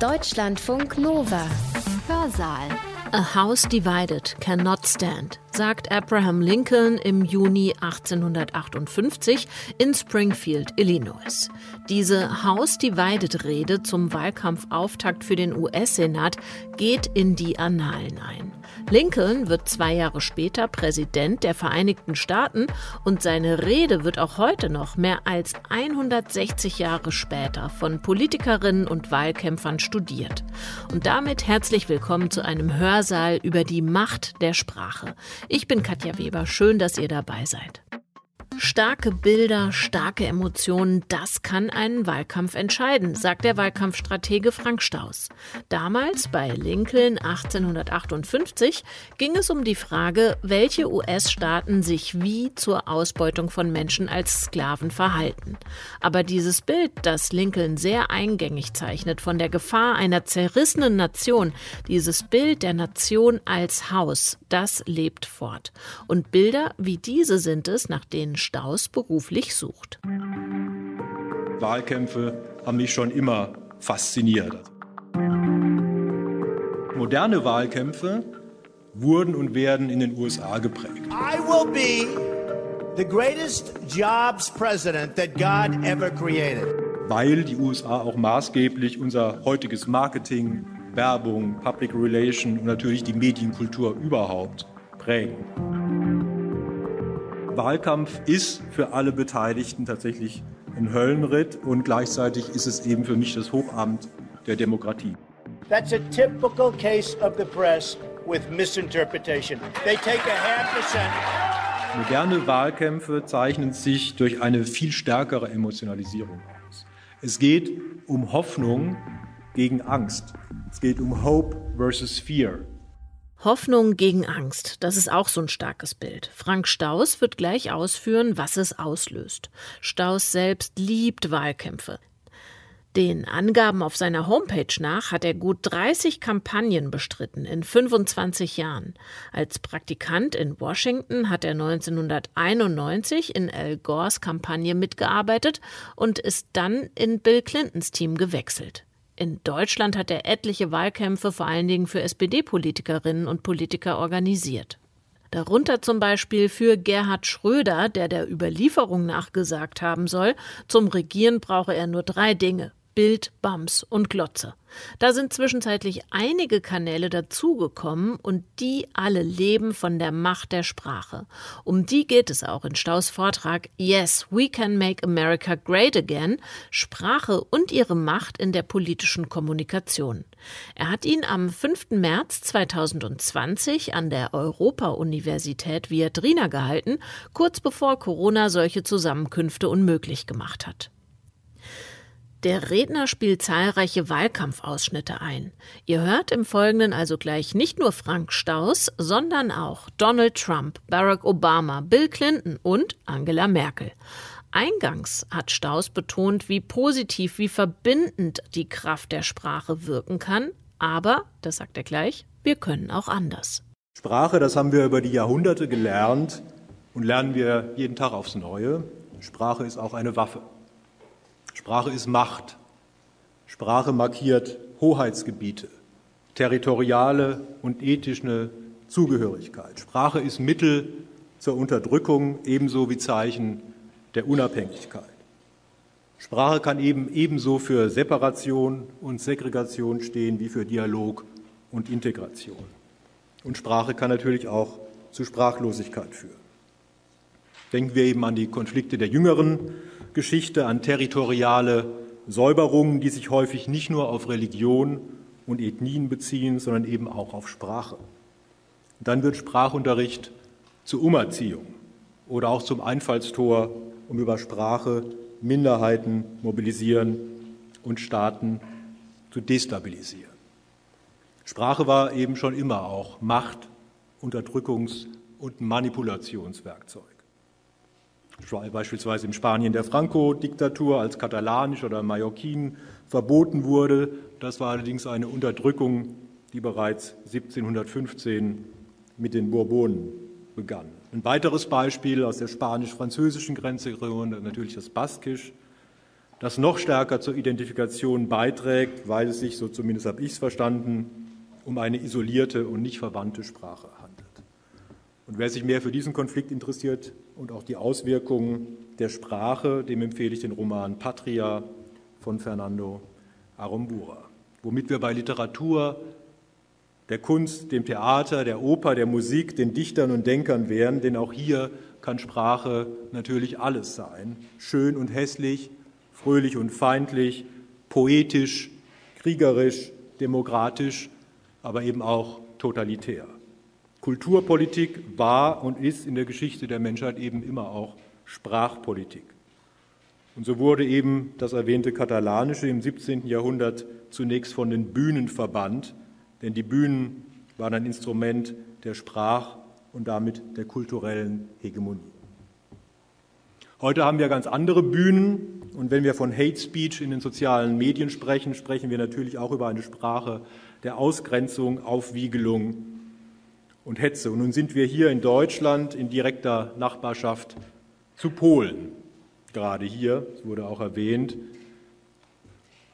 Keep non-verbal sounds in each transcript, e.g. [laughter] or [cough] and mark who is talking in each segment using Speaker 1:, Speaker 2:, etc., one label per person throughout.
Speaker 1: Deutschlandfunk Nova. Hörsaal.
Speaker 2: A house divided cannot stand sagt Abraham Lincoln im Juni 1858 in Springfield, Illinois. Diese House-Divided-Rede zum Wahlkampfauftakt für den US-Senat geht in die Annalen ein. Lincoln wird zwei Jahre später Präsident der Vereinigten Staaten und seine Rede wird auch heute noch mehr als 160 Jahre später von Politikerinnen und Wahlkämpfern studiert. Und damit herzlich willkommen zu einem Hörsaal über die Macht der Sprache. Ich bin Katja Weber. Schön, dass ihr dabei seid. Starke Bilder, starke Emotionen, das kann einen Wahlkampf entscheiden, sagt der Wahlkampfstratege Frank Staus. Damals bei Lincoln 1858 ging es um die Frage, welche US-Staaten sich wie zur Ausbeutung von Menschen als Sklaven verhalten. Aber dieses Bild, das Lincoln sehr eingängig zeichnet von der Gefahr einer zerrissenen Nation, dieses Bild der Nation als Haus, das lebt fort. Und Bilder wie diese sind es, nach denen Staus beruflich sucht.
Speaker 3: Wahlkämpfe haben mich schon immer fasziniert. Moderne Wahlkämpfe wurden und werden in den USA geprägt.
Speaker 4: I will be the greatest jobs president that God ever created.
Speaker 3: Weil die USA auch maßgeblich unser heutiges Marketing, Werbung, Public Relation und natürlich die Medienkultur überhaupt prägen. Wahlkampf ist für alle Beteiligten tatsächlich ein Höllenritt und gleichzeitig ist es eben für mich das Hochamt der Demokratie.
Speaker 4: That's a typical case of the press with misinterpretation. They take a half percent.
Speaker 3: Moderne Wahlkämpfe zeichnen sich durch eine viel stärkere Emotionalisierung aus. Es geht um Hoffnung gegen Angst. Es geht um Hope versus Fear.
Speaker 2: Hoffnung gegen Angst, das ist auch so ein starkes Bild. Frank Staus wird gleich ausführen, was es auslöst. Staus selbst liebt Wahlkämpfe. Den Angaben auf seiner Homepage nach hat er gut 30 Kampagnen bestritten in 25 Jahren. Als Praktikant in Washington hat er 1991 in Al Gores Kampagne mitgearbeitet und ist dann in Bill Clintons Team gewechselt. In Deutschland hat er etliche Wahlkämpfe vor allen Dingen für SPD-Politikerinnen und Politiker organisiert. Darunter zum Beispiel für Gerhard Schröder, der der Überlieferung nachgesagt haben soll, zum Regieren brauche er nur drei Dinge Bild, Bams und Glotze. Da sind zwischenzeitlich einige Kanäle dazugekommen und die alle leben von der Macht der Sprache. Um die geht es auch in Staus Vortrag Yes, we can make America great again, Sprache und ihre Macht in der politischen Kommunikation. Er hat ihn am 5. März 2020 an der Europa-Universität Viadrina gehalten, kurz bevor Corona solche Zusammenkünfte unmöglich gemacht hat. Der Redner spielt zahlreiche Wahlkampfausschnitte ein. Ihr hört im Folgenden also gleich nicht nur Frank Staus, sondern auch Donald Trump, Barack Obama, Bill Clinton und Angela Merkel. Eingangs hat Staus betont, wie positiv, wie verbindend die Kraft der Sprache wirken kann. Aber, das sagt er gleich, wir können auch anders.
Speaker 3: Sprache, das haben wir über die Jahrhunderte gelernt und lernen wir jeden Tag aufs Neue. Sprache ist auch eine Waffe. Sprache ist Macht. Sprache markiert Hoheitsgebiete, territoriale und ethische Zugehörigkeit. Sprache ist Mittel zur Unterdrückung ebenso wie Zeichen der Unabhängigkeit. Sprache kann eben ebenso für Separation und Segregation stehen wie für Dialog und Integration. Und Sprache kann natürlich auch zu Sprachlosigkeit führen. Denken wir eben an die Konflikte der jüngeren Geschichte, an territoriale Säuberungen, die sich häufig nicht nur auf Religion und Ethnien beziehen, sondern eben auch auf Sprache. dann wird Sprachunterricht zur Umerziehung oder auch zum Einfallstor, um über Sprache Minderheiten mobilisieren und Staaten zu destabilisieren. Sprache war eben schon immer auch Macht, Unterdrückungs- und Manipulationswerkzeug beispielsweise in Spanien der Franco-Diktatur als katalanisch oder mallorquin verboten wurde. Das war allerdings eine Unterdrückung, die bereits 1715 mit den Bourbonen begann. Ein weiteres Beispiel aus der spanisch-französischen Grenzregion, natürlich das Baskisch, das noch stärker zur Identifikation beiträgt, weil es sich, so zumindest habe ich es verstanden, um eine isolierte und nicht verwandte Sprache handelt. Und wer sich mehr für diesen Konflikt interessiert und auch die Auswirkungen der Sprache, dem empfehle ich den Roman Patria von Fernando Arambura, womit wir bei Literatur, der Kunst, dem Theater, der Oper, der Musik, den Dichtern und Denkern wären, denn auch hier kann Sprache natürlich alles sein, schön und hässlich, fröhlich und feindlich, poetisch, kriegerisch, demokratisch, aber eben auch totalitär. Kulturpolitik war und ist in der Geschichte der Menschheit eben immer auch Sprachpolitik. Und so wurde eben das erwähnte Katalanische im 17. Jahrhundert zunächst von den Bühnen verbannt, denn die Bühnen waren ein Instrument der Sprach- und damit der kulturellen Hegemonie. Heute haben wir ganz andere Bühnen und wenn wir von Hate Speech in den sozialen Medien sprechen, sprechen wir natürlich auch über eine Sprache der Ausgrenzung, Aufwiegelung und Hetze. Und nun sind wir hier in Deutschland in direkter Nachbarschaft zu Polen. Gerade hier, es wurde auch erwähnt,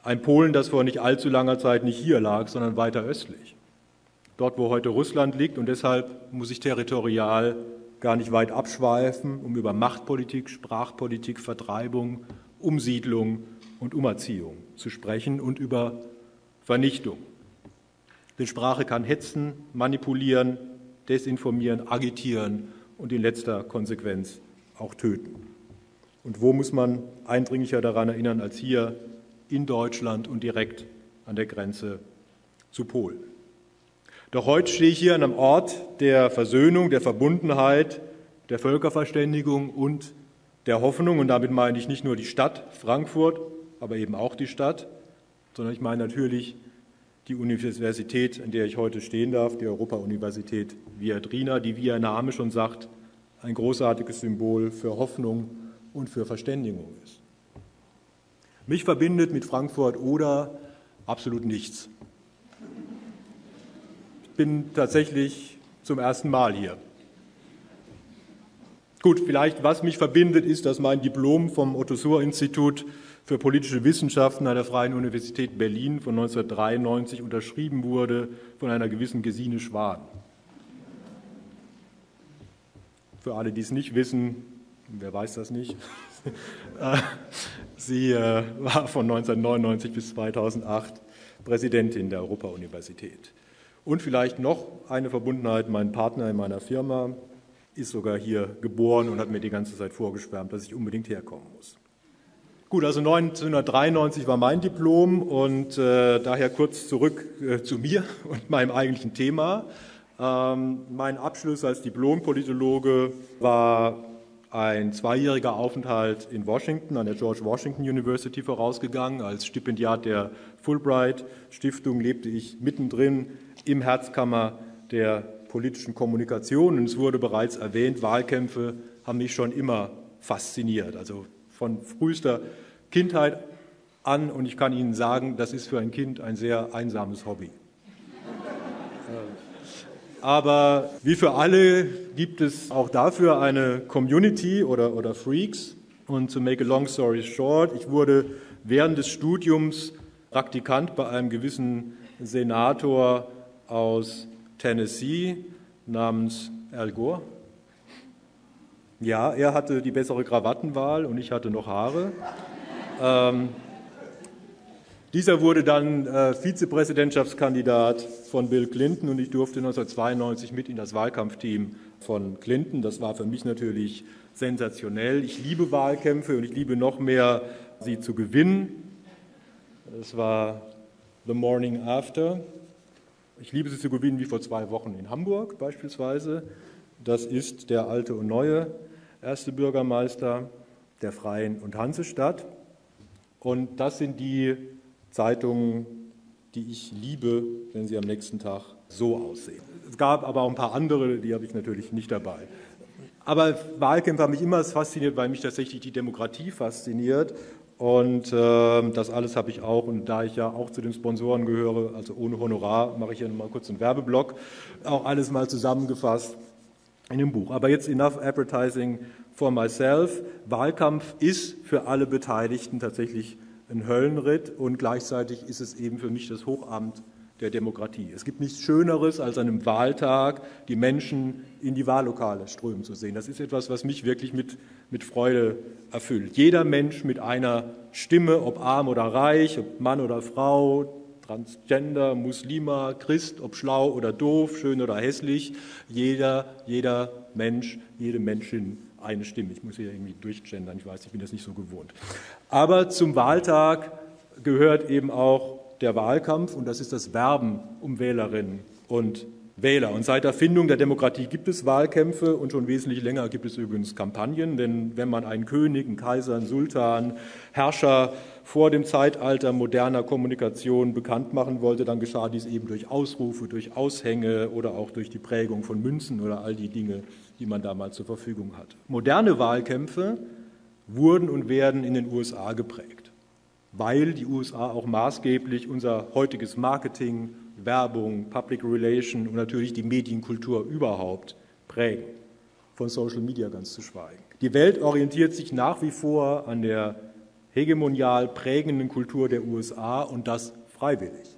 Speaker 3: ein Polen, das vor nicht allzu langer Zeit nicht hier lag, sondern weiter östlich. Dort, wo heute Russland liegt. Und deshalb muss ich territorial gar nicht weit abschweifen, um über Machtpolitik, Sprachpolitik, Vertreibung, Umsiedlung und Umerziehung zu sprechen und über Vernichtung. Denn Sprache kann hetzen, manipulieren, desinformieren, agitieren und in letzter Konsequenz auch töten. Und wo muss man eindringlicher daran erinnern als hier in Deutschland und direkt an der Grenze zu Polen? Doch heute stehe ich hier an einem Ort der Versöhnung, der Verbundenheit, der Völkerverständigung und der Hoffnung. Und damit meine ich nicht nur die Stadt Frankfurt, aber eben auch die Stadt, sondern ich meine natürlich die Universität, an der ich heute stehen darf, die Europa-Universität Viadrina, die, wie ihr Name schon sagt, ein großartiges Symbol für Hoffnung und für Verständigung ist. Mich verbindet mit Frankfurt oder absolut nichts. Ich bin tatsächlich zum ersten Mal hier. Gut, vielleicht was mich verbindet, ist, dass mein Diplom vom Otto-Suhr-Institut für politische Wissenschaften an der Freien Universität Berlin von 1993 unterschrieben wurde von einer gewissen Gesine Schwan. Für alle, die es nicht wissen, wer weiß das nicht, [laughs] äh, sie äh, war von 1999 bis 2008 Präsidentin der Europa-Universität. Und vielleicht noch eine Verbundenheit, mein Partner in meiner Firma ist sogar hier geboren und hat mir die ganze Zeit vorgeschwärmt, dass ich unbedingt herkommen muss. Gut, also 1993 war mein Diplom und äh, daher kurz zurück äh, zu mir [laughs] und meinem eigentlichen Thema. Ähm, mein Abschluss als Diplompolitologe war ein zweijähriger Aufenthalt in Washington an der George Washington University vorausgegangen. Als Stipendiat der Fulbright Stiftung lebte ich mittendrin im Herzkammer der politischen Kommunikation. Und es wurde bereits erwähnt, Wahlkämpfe haben mich schon immer fasziniert. Also von frühester Kindheit an und ich kann Ihnen sagen, das ist für ein Kind ein sehr einsames Hobby. Aber wie für alle gibt es auch dafür eine Community oder, oder Freaks. Und to make a long story short, ich wurde während des Studiums Praktikant bei einem gewissen Senator aus Tennessee namens Al Gore. Ja, er hatte die bessere Krawattenwahl und ich hatte noch Haare. Ähm, dieser wurde dann äh, Vizepräsidentschaftskandidat von Bill Clinton und ich durfte 1992 mit in das Wahlkampfteam von Clinton. Das war für mich natürlich sensationell. Ich liebe Wahlkämpfe und ich liebe noch mehr, sie zu gewinnen. Es war The Morning After. Ich liebe sie zu gewinnen wie vor zwei Wochen in Hamburg beispielsweise. Das ist der alte und neue erste Bürgermeister der Freien und Hansestadt. Und das sind die Zeitungen, die ich liebe, wenn sie am nächsten Tag so aussehen. Es gab aber auch ein paar andere, die habe ich natürlich nicht dabei. Aber Wahlkämpfe haben mich immer fasziniert, weil mich tatsächlich die Demokratie fasziniert. Und äh, das alles habe ich auch. Und da ich ja auch zu den Sponsoren gehöre, also ohne Honorar, mache ich hier mal kurz einen Werbeblock, auch alles mal zusammengefasst in dem Buch. Aber jetzt enough advertising for myself. Wahlkampf ist für alle Beteiligten tatsächlich ein Höllenritt und gleichzeitig ist es eben für mich das Hochamt der Demokratie. Es gibt nichts Schöneres, als an einem Wahltag die Menschen in die Wahllokale strömen zu sehen. Das ist etwas, was mich wirklich mit, mit Freude erfüllt. Jeder Mensch mit einer Stimme, ob arm oder reich, ob Mann oder Frau, Transgender, Muslima, Christ, ob schlau oder doof, schön oder hässlich, jeder, jeder Mensch, jede Menschin eine Stimme. Ich muss hier irgendwie durchgendern, ich weiß, ich bin das nicht so gewohnt. Aber zum Wahltag gehört eben auch der Wahlkampf und das ist das Werben um Wählerinnen und Wähler. Und seit Erfindung der Demokratie gibt es Wahlkämpfe und schon wesentlich länger gibt es übrigens Kampagnen, denn wenn man einen König, einen Kaiser, einen Sultan, Herrscher vor dem Zeitalter moderner Kommunikation bekannt machen wollte, dann geschah dies eben durch Ausrufe, durch Aushänge oder auch durch die Prägung von Münzen oder all die Dinge, die man damals zur Verfügung hat. Moderne Wahlkämpfe wurden und werden in den USA geprägt, weil die USA auch maßgeblich unser heutiges Marketing, Werbung, Public Relation und natürlich die Medienkultur überhaupt prägen, von Social Media ganz zu schweigen. Die Welt orientiert sich nach wie vor an der hegemonial prägenden Kultur der USA und das freiwillig.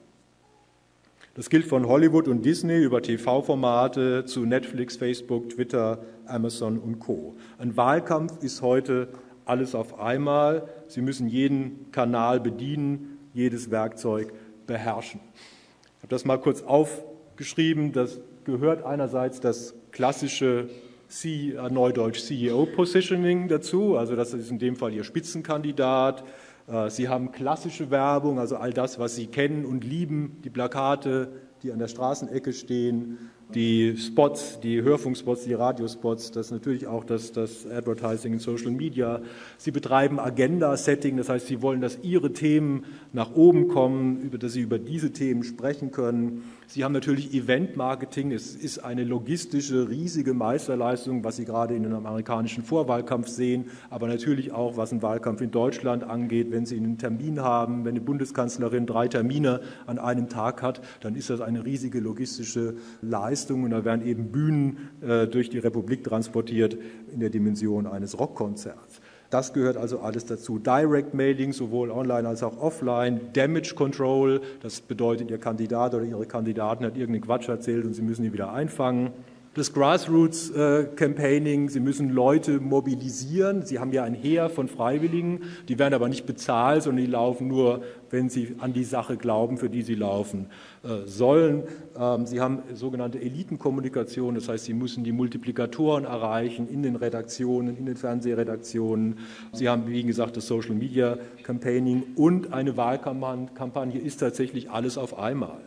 Speaker 3: Das gilt von Hollywood und Disney über TV-Formate zu Netflix, Facebook, Twitter, Amazon und Co. Ein Wahlkampf ist heute alles auf einmal. Sie müssen jeden Kanal bedienen, jedes Werkzeug beherrschen. Ich habe das mal kurz aufgeschrieben. Das gehört einerseits das klassische C, äh, Neudeutsch CEO Positioning dazu, also das ist in dem Fall Ihr Spitzenkandidat. Äh, Sie haben klassische Werbung, also all das, was Sie kennen und lieben, die Plakate, die an der Straßenecke stehen, die Spots, die Hörfunkspots, die Radiospots, das natürlich auch das, das Advertising in Social Media. Sie betreiben Agenda-Setting, das heißt, Sie wollen, dass Ihre Themen nach oben kommen, über, dass Sie über diese Themen sprechen können. Sie haben natürlich Event-Marketing. Es ist eine logistische, riesige Meisterleistung, was Sie gerade in dem amerikanischen Vorwahlkampf sehen, aber natürlich auch, was einen Wahlkampf in Deutschland angeht. Wenn Sie einen Termin haben, wenn eine Bundeskanzlerin drei Termine an einem Tag hat, dann ist das eine riesige logistische Leistung und da werden eben Bühnen äh, durch die Republik transportiert in der Dimension eines Rockkonzerts. Das gehört also alles dazu. Direct Mailing, sowohl online als auch offline. Damage Control, das bedeutet, Ihr Kandidat oder Ihre Kandidaten hat irgendeinen Quatsch erzählt und Sie müssen ihn wieder einfangen das Grassroots äh, Campaigning, sie müssen Leute mobilisieren. Sie haben ja ein Heer von Freiwilligen, die werden aber nicht bezahlt, sondern die laufen nur, wenn sie an die Sache glauben, für die sie laufen äh, sollen. Ähm, sie haben sogenannte Elitenkommunikation, das heißt, sie müssen die Multiplikatoren erreichen in den Redaktionen, in den Fernsehredaktionen. Sie haben, wie gesagt, das Social Media Campaigning und eine Wahlkampagne ist tatsächlich alles auf einmal.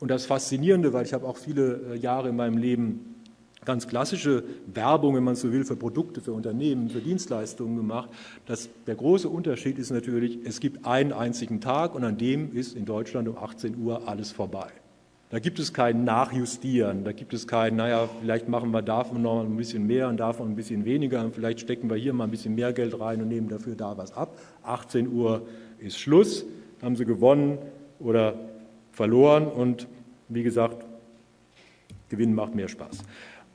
Speaker 3: Und das Faszinierende, weil ich habe auch viele äh, Jahre in meinem Leben ganz klassische Werbung, wenn man so will, für Produkte, für Unternehmen, für Dienstleistungen gemacht. Das, der große Unterschied ist natürlich, es gibt einen einzigen Tag und an dem ist in Deutschland um 18 Uhr alles vorbei. Da gibt es kein Nachjustieren, da gibt es kein, naja, vielleicht machen wir davon noch ein bisschen mehr und davon ein bisschen weniger und vielleicht stecken wir hier mal ein bisschen mehr Geld rein und nehmen dafür da was ab. 18 Uhr ist Schluss, haben sie gewonnen oder verloren und wie gesagt, Gewinnen macht mehr Spaß.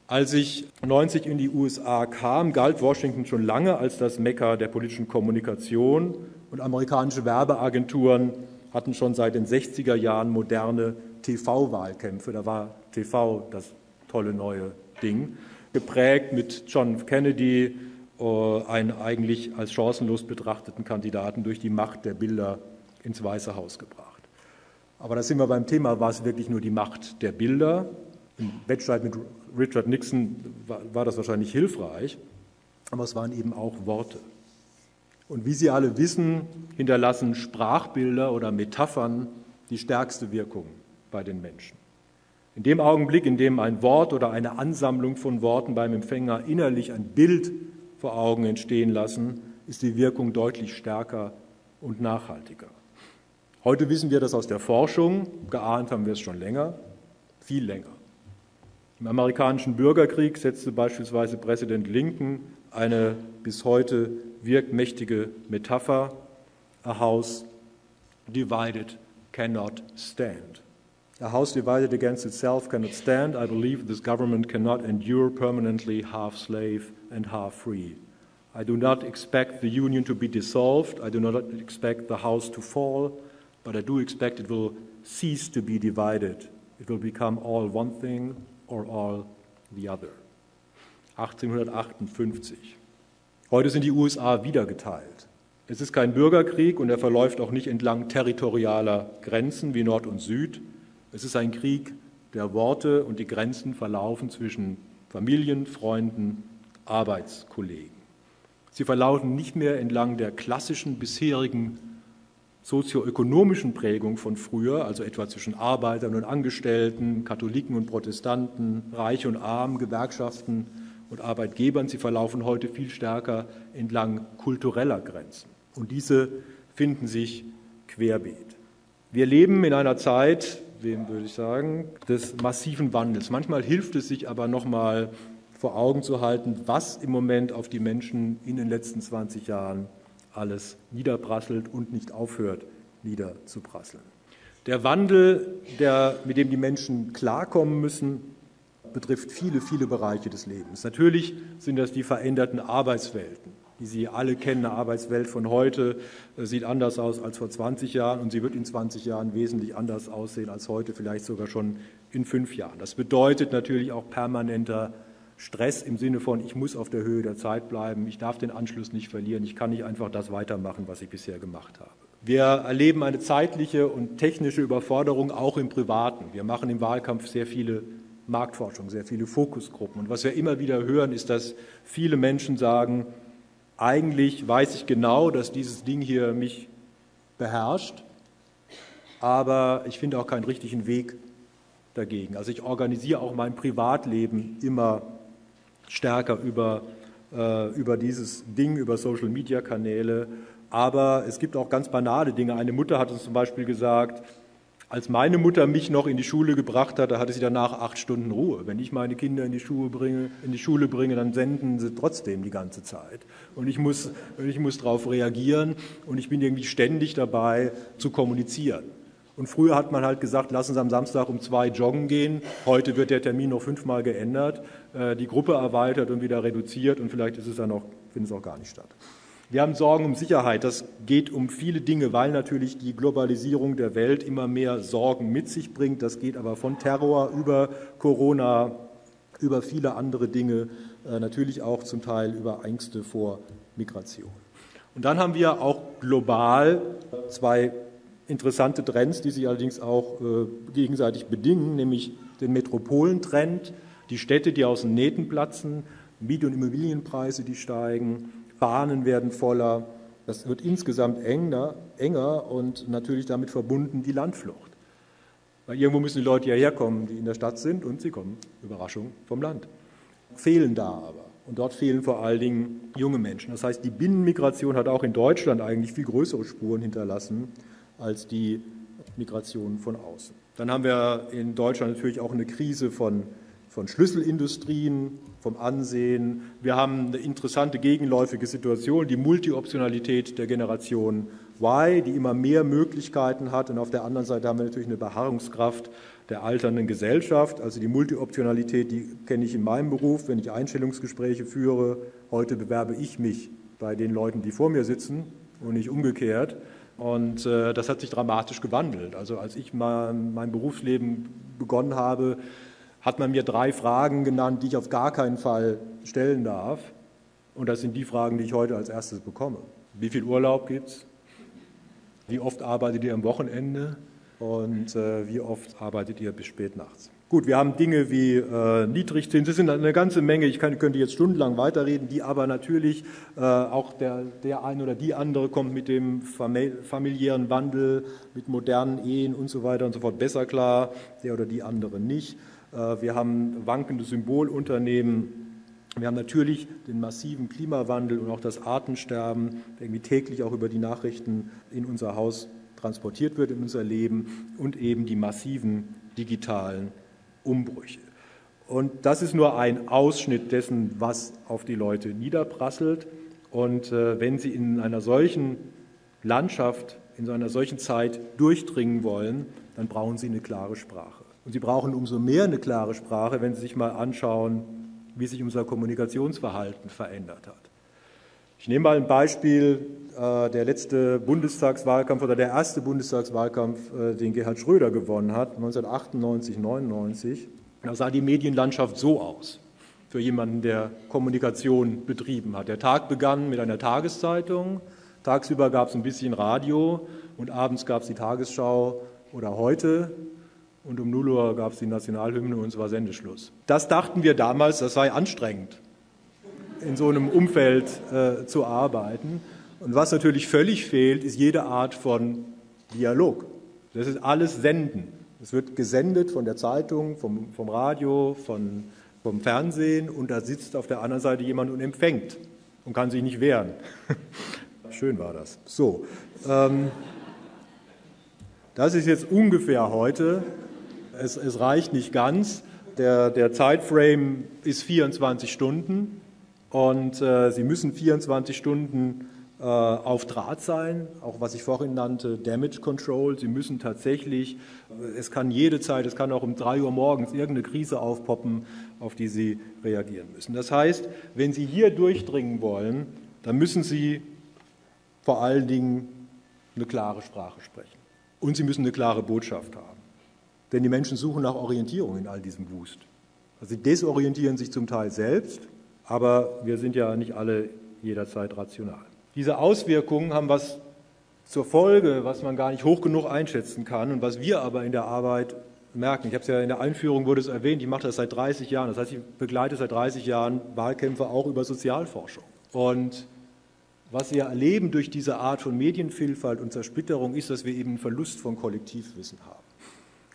Speaker 3: Als ich 90 in die USA kam, galt Washington schon lange als das Mekka der politischen Kommunikation und amerikanische Werbeagenturen hatten schon seit den 60er Jahren moderne TV-Wahlkämpfe. Da war TV das tolle neue Ding, geprägt mit John. Kennedy, äh, einen eigentlich als chancenlos betrachteten Kandidaten durch die Macht der Bilder ins Weiße Haus gebracht. Aber da sind wir beim Thema, war es wirklich nur die Macht der Bilder? Im Wettstreit mit Richard Nixon war, war das wahrscheinlich hilfreich, aber es waren eben auch Worte. Und wie Sie alle wissen, hinterlassen Sprachbilder oder Metaphern die stärkste Wirkung bei den Menschen. In dem Augenblick, in dem ein Wort oder eine Ansammlung von Worten beim Empfänger innerlich ein Bild vor Augen entstehen lassen, ist die Wirkung deutlich stärker und nachhaltiger. Heute wissen wir das aus der Forschung, geahnt haben wir es schon länger, viel länger. Im amerikanischen Bürgerkrieg setzte beispielsweise Präsident Lincoln eine bis heute wirkmächtige Metapher, a house divided cannot stand. A house divided against itself cannot stand. I believe this government cannot endure permanently half slave and half free. I do not expect the union to be dissolved. I do not expect the house to fall, but I do expect it will cease to be divided. It will become all one thing or all the other. 1858. Heute sind die USA wieder geteilt. Es ist kein Bürgerkrieg und er verläuft auch nicht entlang territorialer Grenzen wie Nord und Süd. Es ist ein Krieg der Worte und die Grenzen verlaufen zwischen Familien, Freunden, Arbeitskollegen. Sie verlaufen nicht mehr entlang der klassischen bisherigen sozioökonomischen Prägung von früher, also etwa zwischen Arbeitern und Angestellten, Katholiken und Protestanten, Reich und Arm, Gewerkschaften und Arbeitgebern. Sie verlaufen heute viel stärker entlang kultureller Grenzen. Und diese finden sich querbeet. Wir leben in einer Zeit, wem würde ich sagen, des massiven Wandels. Manchmal hilft es sich aber noch mal vor Augen zu halten, was im Moment auf die Menschen in den letzten 20 Jahren alles niederprasselt und nicht aufhört niederzuprasseln. Der Wandel, der, mit dem die Menschen klarkommen müssen, betrifft viele, viele Bereiche des Lebens. Natürlich sind das die veränderten Arbeitswelten, die Sie alle kennen. Eine Arbeitswelt von heute äh, sieht anders aus als vor 20 Jahren und sie wird in 20 Jahren wesentlich anders aussehen als heute, vielleicht sogar schon in fünf Jahren. Das bedeutet natürlich auch permanenter Stress im Sinne von, ich muss auf der Höhe der Zeit bleiben, ich darf den Anschluss nicht verlieren, ich kann nicht einfach das weitermachen, was ich bisher gemacht habe. Wir erleben eine zeitliche und technische Überforderung auch im Privaten. Wir machen im Wahlkampf sehr viele Marktforschung, sehr viele Fokusgruppen. Und was wir immer wieder hören, ist, dass viele Menschen sagen, eigentlich weiß ich genau, dass dieses Ding hier mich beherrscht, aber ich finde auch keinen richtigen Weg dagegen. Also ich organisiere auch mein Privatleben immer stärker über, äh, über dieses Ding, über Social-Media-Kanäle. Aber es gibt auch ganz banale Dinge. Eine Mutter hat uns zum Beispiel gesagt, als meine Mutter mich noch in die Schule gebracht hat, da hatte sie danach acht Stunden Ruhe. Wenn ich meine Kinder in die, Schule bringe, in die Schule bringe, dann senden sie trotzdem die ganze Zeit. Und ich muss, ich muss darauf reagieren und ich bin irgendwie ständig dabei zu kommunizieren. Und früher hat man halt gesagt, lassen Sie am Samstag um zwei joggen gehen. Heute wird der Termin noch fünfmal geändert, die Gruppe erweitert und wieder reduziert und vielleicht ist es dann auch, findet es auch gar nicht statt. Wir haben Sorgen um Sicherheit. Das geht um viele Dinge, weil natürlich die Globalisierung der Welt immer mehr Sorgen mit sich bringt. Das geht aber von Terror über Corona, über viele andere Dinge, äh, natürlich auch zum Teil über Ängste vor Migration. Und dann haben wir auch global zwei interessante Trends, die sich allerdings auch äh, gegenseitig bedingen, nämlich den Metropolentrend, die Städte, die aus den Nähten platzen, Miet- und Immobilienpreise, die steigen, Bahnen werden voller. Das wird insgesamt enger, enger und natürlich damit verbunden die Landflucht. Weil irgendwo müssen die Leute ja herkommen, die in der Stadt sind und sie kommen, Überraschung, vom Land. Fehlen da aber. Und dort fehlen vor allen Dingen junge Menschen. Das heißt, die Binnenmigration hat auch in Deutschland eigentlich viel größere Spuren hinterlassen als die Migration von außen. Dann haben wir in Deutschland natürlich auch eine Krise von von Schlüsselindustrien, vom Ansehen. Wir haben eine interessante gegenläufige Situation, die Multioptionalität der Generation Y, die immer mehr Möglichkeiten hat. Und auf der anderen Seite haben wir natürlich eine Beharrungskraft der alternden Gesellschaft. Also die Multioptionalität, die kenne ich in meinem Beruf, wenn ich Einstellungsgespräche führe. Heute bewerbe ich mich bei den Leuten, die vor mir sitzen und nicht umgekehrt. Und äh, das hat sich dramatisch gewandelt. Also als ich mal mein Berufsleben begonnen habe, hat man mir drei Fragen genannt, die ich auf gar keinen Fall stellen darf. Und das sind die Fragen, die ich heute als erstes bekomme. Wie viel Urlaub gibt es? Wie oft arbeitet ihr am Wochenende? Und äh, wie oft arbeitet ihr bis spät nachts? Gut, wir haben Dinge wie äh, Niedrigzins, das sind eine ganze Menge, ich kann, könnte jetzt stundenlang weiterreden, die aber natürlich äh, auch der, der eine oder die andere kommt mit dem familiären Wandel, mit modernen Ehen und so weiter und so fort besser klar, der oder die andere nicht. Äh, wir haben wankende Symbolunternehmen. Wir haben natürlich den massiven Klimawandel und auch das Artensterben, der irgendwie täglich auch über die Nachrichten in unser Haus transportiert wird, in unser Leben und eben die massiven digitalen Umbrüche. Und das ist nur ein Ausschnitt dessen, was auf die Leute niederprasselt. Und äh, wenn sie in einer solchen Landschaft, in so einer solchen Zeit durchdringen wollen, dann brauchen sie eine klare Sprache. Und Sie brauchen umso mehr eine klare Sprache, wenn Sie sich mal anschauen, wie sich unser Kommunikationsverhalten verändert hat. Ich nehme mal ein Beispiel, äh, der letzte Bundestagswahlkampf oder der erste Bundestagswahlkampf, äh, den Gerhard Schröder gewonnen hat, 1998, 99. Da sah die Medienlandschaft so aus für jemanden, der Kommunikation betrieben hat. Der Tag begann mit einer Tageszeitung, tagsüber gab es ein bisschen Radio und abends gab es die Tagesschau oder heute und um 0 Uhr gab es die Nationalhymne und es war Sendeschluss. Das dachten wir damals, das sei anstrengend, in so einem Umfeld äh, zu arbeiten. Und was natürlich völlig fehlt, ist jede Art von Dialog. Das ist alles Senden. Es wird gesendet von der Zeitung, vom, vom Radio, von, vom Fernsehen und da sitzt auf der anderen Seite jemand und empfängt und kann sich nicht wehren. [laughs] Schön war das. So, ähm, das ist jetzt ungefähr heute. Es, es reicht nicht ganz. Der, der Zeitframe ist 24 Stunden und äh, Sie müssen 24 Stunden äh, auf Draht sein, auch was ich vorhin nannte, Damage Control. Sie müssen tatsächlich, äh, es kann jede Zeit, es kann auch um drei Uhr morgens irgendeine Krise aufpoppen, auf die Sie reagieren müssen. Das heißt, wenn Sie hier durchdringen wollen, dann müssen Sie vor allen Dingen eine klare Sprache sprechen. Und Sie müssen eine klare Botschaft haben. Denn die Menschen suchen nach Orientierung in all diesem Wust. Also sie desorientieren sich zum Teil selbst, aber wir sind ja nicht alle jederzeit rational. Diese Auswirkungen haben was zur Folge, was man gar nicht hoch genug einschätzen kann und was wir aber in der Arbeit merken. Ich habe es ja in der Einführung wurde es erwähnt, ich mache das seit 30 Jahren. Das heißt, ich begleite seit 30 Jahren Wahlkämpfe auch über Sozialforschung. Und was wir erleben durch diese Art von Medienvielfalt und Zersplitterung ist, dass wir eben einen Verlust von Kollektivwissen haben.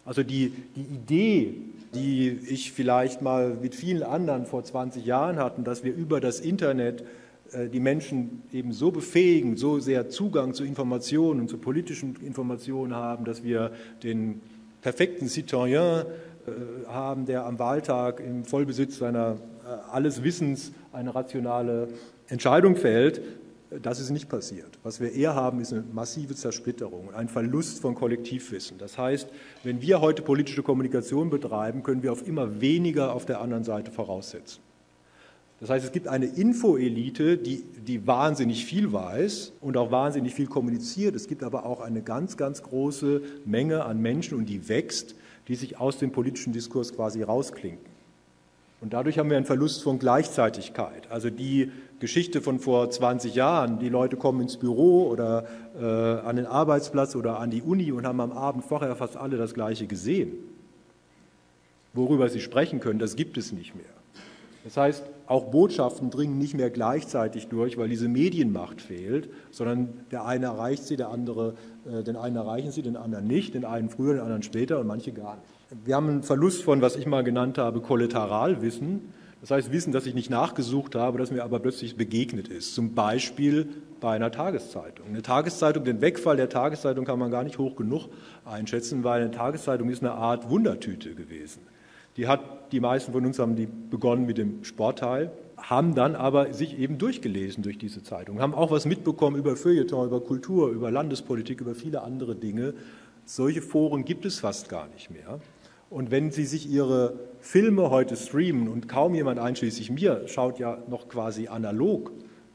Speaker 3: Also die, die Idee, die ich vielleicht mal mit vielen anderen vor 20 Jahren hatten, dass wir über das Internet äh, die Menschen eben so befähigen, so sehr Zugang zu Informationen, zu politischen Informationen haben, dass wir den perfekten Citoyen äh, haben, der am Wahltag im Vollbesitz seiner äh, alles Wissens eine rationale Entscheidung fällt. Das ist nicht passiert. Was wir eher haben, ist eine massive Zersplitterung, ein Verlust von Kollektivwissen. Das heißt, wenn wir heute politische Kommunikation betreiben, können wir auf immer weniger auf der anderen Seite voraussetzen. Das heißt, es gibt eine Infoelite, die, die wahnsinnig viel weiß und auch wahnsinnig viel kommuniziert. Es gibt aber auch eine ganz, ganz große Menge an Menschen und die wächst, die sich aus dem politischen Diskurs quasi rausklinken. Und dadurch haben wir einen Verlust von Gleichzeitigkeit. Also die Geschichte von vor 20 Jahren, die Leute kommen ins Büro oder äh, an den Arbeitsplatz oder an die Uni und haben am Abend vorher fast alle das Gleiche gesehen. Worüber sie sprechen können, das gibt es nicht mehr. Das heißt, auch Botschaften dringen nicht mehr gleichzeitig durch, weil diese Medienmacht fehlt, sondern der eine erreicht sie, der andere, äh, den einen erreichen sie, den anderen nicht, den einen früher, den anderen später und manche gar nicht. Wir haben einen Verlust von, was ich mal genannt habe, Kollateralwissen. Das heißt Wissen, das ich nicht nachgesucht habe, das mir aber plötzlich begegnet ist. Zum Beispiel bei einer Tageszeitung. Eine Tageszeitung, den Wegfall der Tageszeitung kann man gar nicht hoch genug einschätzen, weil eine Tageszeitung ist eine Art Wundertüte gewesen. Die hat, die meisten von uns haben die begonnen mit dem Sportteil, haben dann aber sich eben durchgelesen durch diese Zeitung, haben auch was mitbekommen über Feuilleton, über Kultur, über Landespolitik, über viele andere Dinge. Solche Foren gibt es fast gar nicht mehr. Und wenn Sie sich Ihre Filme heute streamen und kaum jemand einschließlich mir schaut ja noch quasi analog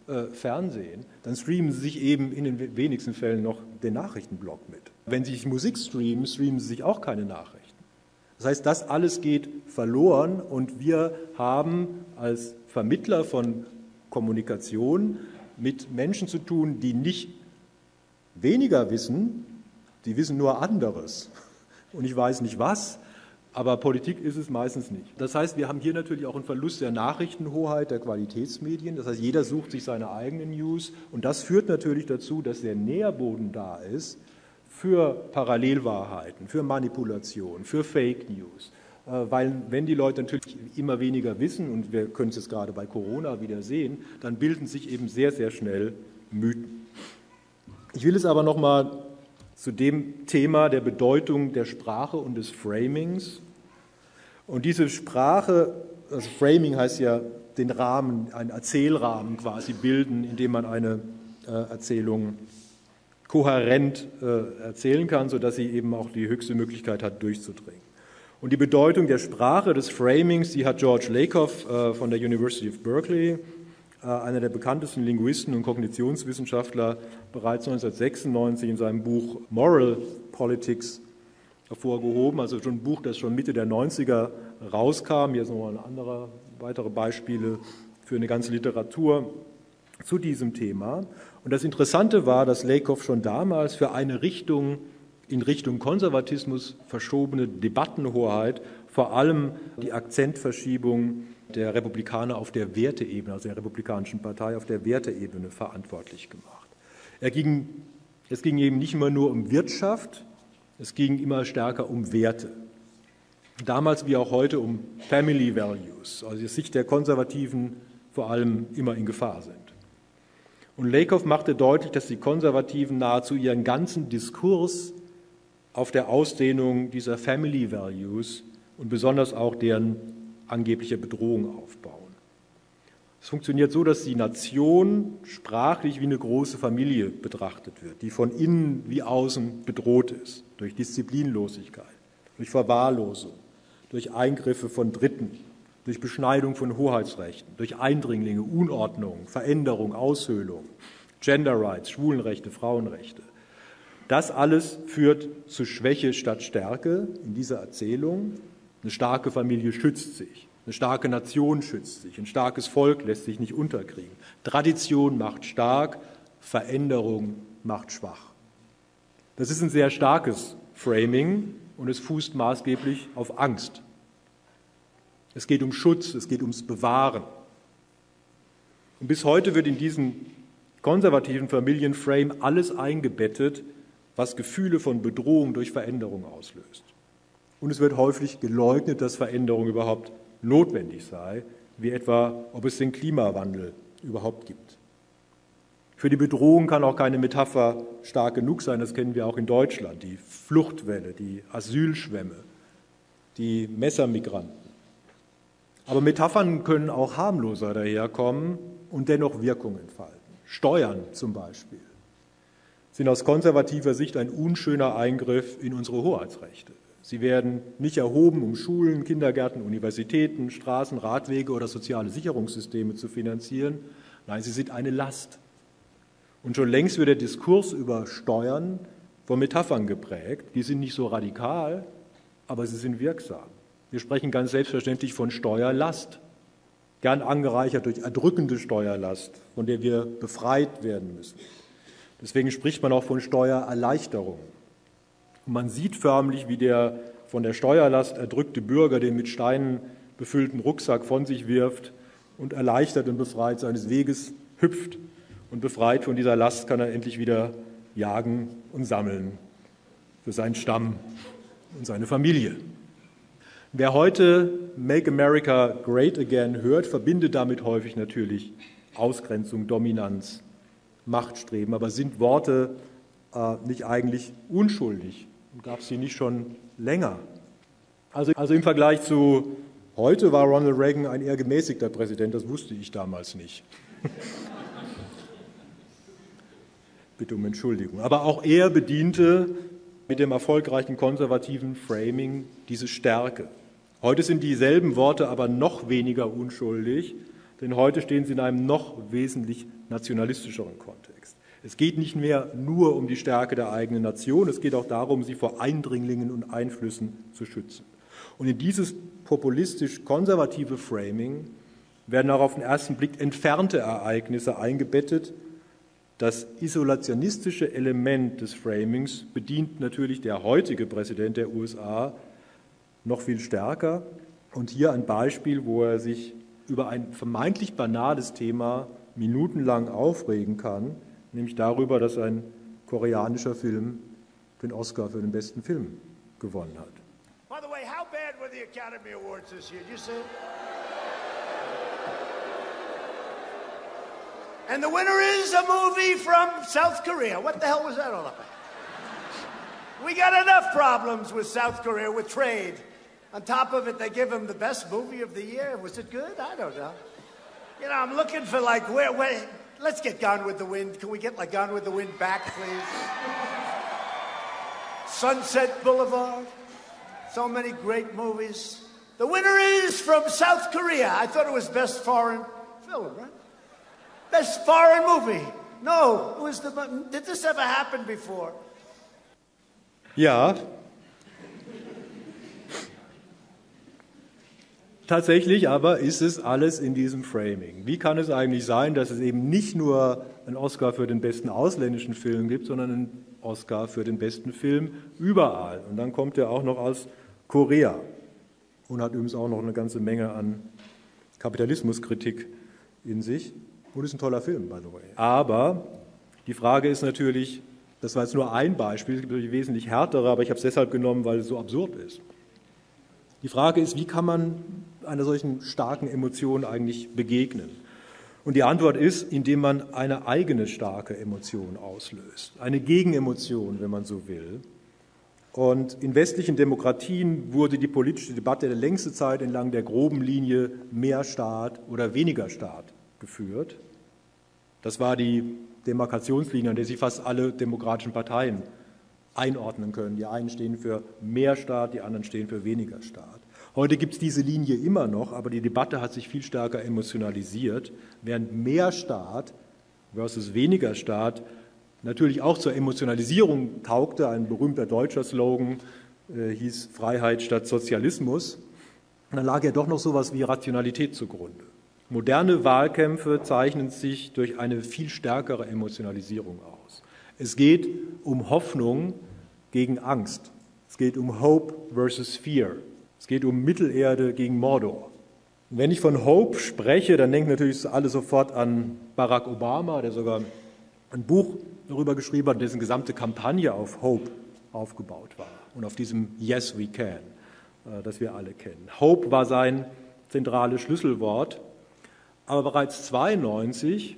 Speaker 3: äh, Fernsehen, dann streamen Sie sich eben in den wenigsten Fällen noch den Nachrichtenblock mit. Wenn Sie sich Musik streamen, streamen Sie sich auch keine Nachrichten. Das heißt, das alles geht verloren und wir haben als Vermittler von Kommunikation mit Menschen zu tun, die nicht weniger wissen, die wissen nur anderes. Und ich weiß nicht was, aber Politik ist es meistens nicht. Das heißt, wir haben hier natürlich auch einen Verlust der Nachrichtenhoheit, der Qualitätsmedien. Das heißt, jeder sucht sich seine eigenen News. Und das führt natürlich dazu, dass der Nährboden da ist für Parallelwahrheiten, für Manipulation, für Fake News. Äh, weil wenn die Leute natürlich immer weniger wissen, und wir können es jetzt gerade bei Corona wieder sehen, dann bilden sich eben sehr, sehr schnell Mythen. Ich will es aber noch mal zu dem Thema der Bedeutung der Sprache und des Framings. Und diese Sprache, also Framing heißt ja den Rahmen, einen Erzählrahmen quasi bilden, in dem man eine äh, Erzählung kohärent äh, erzählen kann, sodass sie eben auch die höchste Möglichkeit hat, durchzudringen. Und die Bedeutung der Sprache, des Framings, die hat George Lakoff äh, von der University of Berkeley einer der bekanntesten Linguisten und Kognitionswissenschaftler, bereits 1996 in seinem Buch Moral Politics hervorgehoben. Also schon ein Buch, das schon Mitte der 90er rauskam. Hier sind noch andere weitere Beispiele für eine ganze Literatur zu diesem Thema. Und das Interessante war, dass Lakoff schon damals für eine Richtung in Richtung Konservatismus verschobene Debattenhoheit vor allem die Akzentverschiebung der Republikaner auf der Werteebene, also der Republikanischen Partei auf der Werteebene verantwortlich gemacht. Er ging, es ging eben nicht immer nur um Wirtschaft, es ging immer stärker um Werte. Damals wie auch heute um Family Values, also die Sicht der Konservativen vor allem immer in Gefahr sind. Und Lakoff machte deutlich, dass die Konservativen nahezu ihren ganzen Diskurs auf der Ausdehnung dieser Family Values und besonders auch deren angebliche Bedrohung aufbauen. Es funktioniert so, dass die Nation sprachlich wie eine große Familie betrachtet wird, die von innen wie außen bedroht ist durch Disziplinlosigkeit, durch Verwahrlosung, durch Eingriffe von Dritten, durch Beschneidung von Hoheitsrechten, durch Eindringlinge, Unordnung, Veränderung, Aushöhlung, Gender Rights, Schwulenrechte, Frauenrechte. Das alles führt zu Schwäche statt Stärke in dieser Erzählung. Eine starke Familie schützt sich, eine starke Nation schützt sich, ein starkes Volk lässt sich nicht unterkriegen. Tradition macht stark, Veränderung macht schwach. Das ist ein sehr starkes Framing und es fußt maßgeblich auf Angst. Es geht um Schutz, es geht ums Bewahren. Und bis heute wird in diesen konservativen Familienframe alles eingebettet, was Gefühle von Bedrohung durch Veränderung auslöst. Und es wird häufig geleugnet, dass Veränderung überhaupt notwendig sei, wie etwa, ob es den Klimawandel überhaupt gibt. Für die Bedrohung kann auch keine Metapher stark genug sein, das kennen wir auch in Deutschland, die Fluchtwelle, die Asylschwämme, die Messermigranten. Aber Metaphern können auch harmloser daherkommen und dennoch Wirkung entfalten. Steuern zum Beispiel sind aus konservativer Sicht ein unschöner Eingriff in unsere Hoheitsrechte. Sie werden nicht erhoben, um Schulen, Kindergärten, Universitäten, Straßen, Radwege oder soziale Sicherungssysteme zu finanzieren. Nein, sie sind eine Last. Und schon längst wird der Diskurs über Steuern von Metaphern geprägt. Die sind nicht so radikal, aber sie sind wirksam. Wir sprechen ganz selbstverständlich von Steuerlast, gern angereichert durch erdrückende Steuerlast, von der wir befreit werden müssen. Deswegen spricht man auch von Steuererleichterung. Und man sieht förmlich, wie der von der Steuerlast erdrückte Bürger den mit Steinen befüllten Rucksack von sich wirft und erleichtert und befreit seines Weges hüpft. Und befreit von dieser Last kann er endlich wieder jagen und sammeln für seinen Stamm und seine Familie. Wer heute Make America Great Again hört, verbindet damit häufig natürlich Ausgrenzung, Dominanz, Machtstreben. Aber sind Worte äh, nicht eigentlich unschuldig? Gab es sie nicht schon länger? Also, also im Vergleich zu heute war Ronald Reagan ein eher gemäßigter Präsident, das wusste ich damals nicht. [laughs] Bitte um Entschuldigung. Aber auch er bediente mit dem erfolgreichen konservativen Framing diese Stärke. Heute sind dieselben Worte aber noch weniger unschuldig, denn heute stehen sie in einem noch wesentlich nationalistischeren Kontext. Es geht nicht mehr nur um die Stärke der eigenen Nation, es geht auch darum, sie vor Eindringlingen und Einflüssen zu schützen. Und in dieses populistisch-konservative Framing werden auch auf den ersten Blick entfernte Ereignisse eingebettet, das isolationistische Element des Framings bedient natürlich der heutige Präsident der USA noch viel stärker. Und hier ein Beispiel, wo er sich über ein vermeintlich banales Thema minutenlang aufregen kann, nämlich darüber, dass ein koreanischer Film den Oscar für den besten Film gewonnen hat. By the way, how bad were the Academy Awards this year? You see? And the winner is a movie from South Korea. What the hell was that all about? We got enough problems with South Korea with trade. On top of it, they give him the best movie of the year. Was it good? I don't know. You know, I'm looking for like where, where let's get Gone with the Wind. Can we get like Gone with the Wind back, please? Sunset Boulevard. So many great movies. The winner is from South Korea. I thought it was best foreign film, right?
Speaker 4: Best foreign movie. No, it was the. Did this ever happen before?
Speaker 3: Ja. Tatsächlich aber ist es alles in diesem Framing. Wie kann es eigentlich sein, dass es eben nicht nur einen Oscar für den besten ausländischen Film gibt, sondern einen Oscar für den besten Film überall? Und dann kommt er auch noch aus Korea und hat übrigens auch noch eine ganze Menge an Kapitalismuskritik in sich. Und ist ein toller Film, by the way. Aber die Frage ist natürlich, das war jetzt nur ein Beispiel, es gibt natürlich wesentlich härtere, aber ich habe es deshalb genommen, weil es so absurd ist. Die Frage ist, wie kann man einer solchen starken Emotion eigentlich begegnen? Und die Antwort ist, indem man eine eigene starke Emotion auslöst, eine Gegenemotion, wenn man so will. Und in westlichen Demokratien wurde die politische Debatte der längste Zeit entlang der groben Linie mehr Staat oder weniger Staat geführt. Das war die Demarkationslinie, an der sich fast alle demokratischen Parteien einordnen können. Die einen stehen für mehr Staat, die anderen stehen für weniger Staat. Heute gibt es diese Linie immer noch, aber die Debatte hat sich viel stärker emotionalisiert, während mehr Staat versus weniger Staat natürlich auch zur Emotionalisierung taugte. Ein berühmter deutscher Slogan äh, hieß Freiheit statt Sozialismus. Und dann lag ja doch noch so etwas wie Rationalität zugrunde. Moderne Wahlkämpfe zeichnen sich durch eine viel stärkere Emotionalisierung aus. Es geht um Hoffnung gegen Angst. Es geht um Hope versus Fear. Es geht um Mittelerde gegen Mordor. Und wenn ich von Hope spreche, dann denken natürlich alle sofort an Barack Obama, der sogar ein Buch darüber geschrieben hat, dessen gesamte Kampagne auf Hope aufgebaut war und auf diesem Yes, we can, äh, das wir alle kennen. Hope war sein zentrales Schlüsselwort aber bereits 1992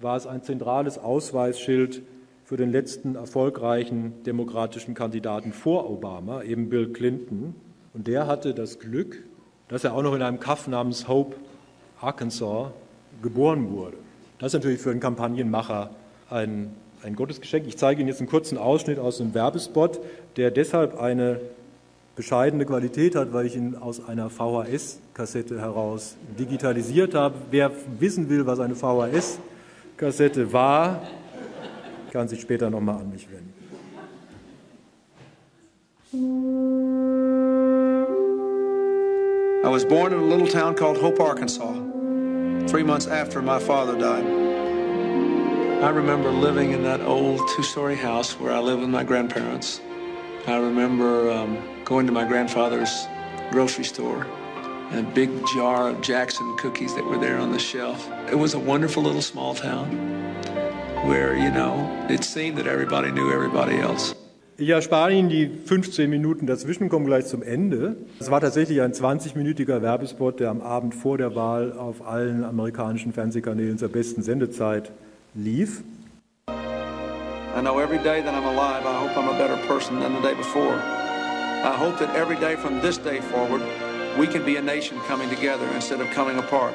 Speaker 3: war es ein zentrales Ausweisschild für den letzten erfolgreichen demokratischen Kandidaten vor Obama, eben Bill Clinton. Und der hatte das Glück, dass er auch noch in einem Kaff namens Hope, Arkansas, geboren wurde. Das ist natürlich für einen Kampagnenmacher ein, ein Gottesgeschenk. Ich zeige Ihnen jetzt einen kurzen Ausschnitt aus einem Werbespot, der deshalb eine bescheidene Qualität hat, weil ich ihn aus einer VHS-Kassette heraus digitalisiert habe. Wer wissen will, was eine VHS-Kassette war, kann sich später nochmal an mich wenden.
Speaker 5: I was born in a little town called Hope, Arkansas, three months after my father died. I remember living in that old two story house where I lived with my grandparents. I remember um, going to my grandfather's grocery store and a big jar of Jackson cookies that were there on the shelf. It was a wonderful little small town where, you know, it seemed that everybody knew everybody else.
Speaker 3: Ich erspare Ihnen die 15 Minuten dazwischen, kommen gleich zum Ende. Es war tatsächlich ein 20-minütiger Werbespot, der am Abend vor der Wahl auf allen amerikanischen Fernsehkanälen zur besten Sendezeit lief.
Speaker 5: I know every day that I'm alive, I hope I'm a better person than the day before. I hope that every day from this day forward, we can be a nation coming together instead of coming apart.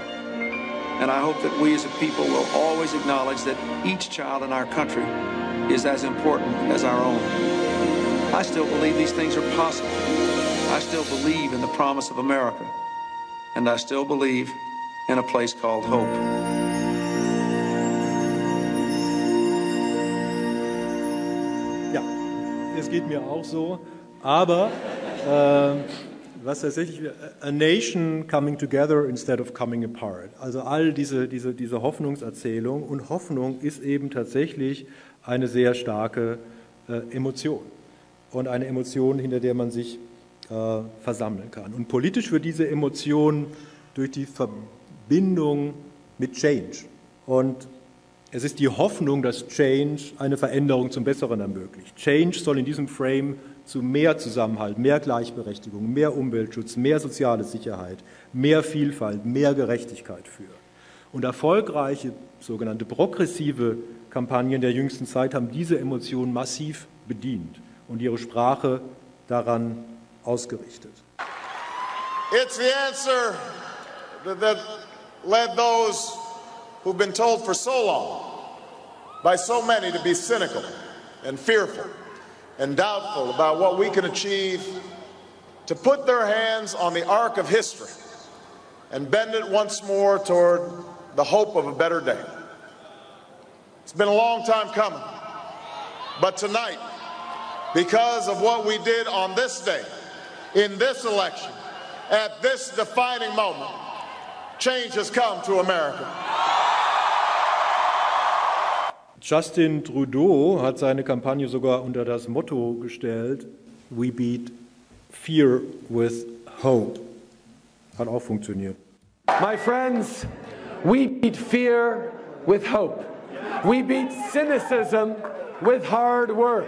Speaker 5: And I hope that we as a people will always acknowledge that each child in our country is as important as our own. I still believe these things are possible. I still believe in the promise of America. And I still believe in a place called hope.
Speaker 3: es geht mir auch so. Aber äh, was tatsächlich, a nation coming together instead of coming apart. Also all diese, diese, diese Hoffnungserzählung. Und Hoffnung ist eben tatsächlich eine sehr starke äh, Emotion. Und eine Emotion, hinter der man sich äh, versammeln kann. Und politisch wird diese Emotion durch die Verbindung mit Change. Und es ist die Hoffnung, dass Change eine Veränderung zum Besseren ermöglicht. Change soll in diesem Frame zu mehr Zusammenhalt, mehr Gleichberechtigung, mehr Umweltschutz, mehr soziale Sicherheit, mehr Vielfalt, mehr Gerechtigkeit führen. Und erfolgreiche sogenannte progressive Kampagnen der jüngsten Zeit haben diese Emotion massiv bedient und ihre Sprache daran ausgerichtet.
Speaker 6: It's the answer that led those who've been told for so long by so many to be cynical and fearful and doubtful about what we can achieve to put their hands on the arc of history and bend it once more toward the hope of a better day. It's been a long time coming. But tonight, because of what we did on this day, in this election, at this defining moment, change has come to America.
Speaker 3: Justin Trudeau hat seine Kampagne sogar unter das Motto gestellt, We beat fear with hope. Hat auch funktioniert.
Speaker 7: My friends, we beat fear with hope. We beat cynicism with hard work.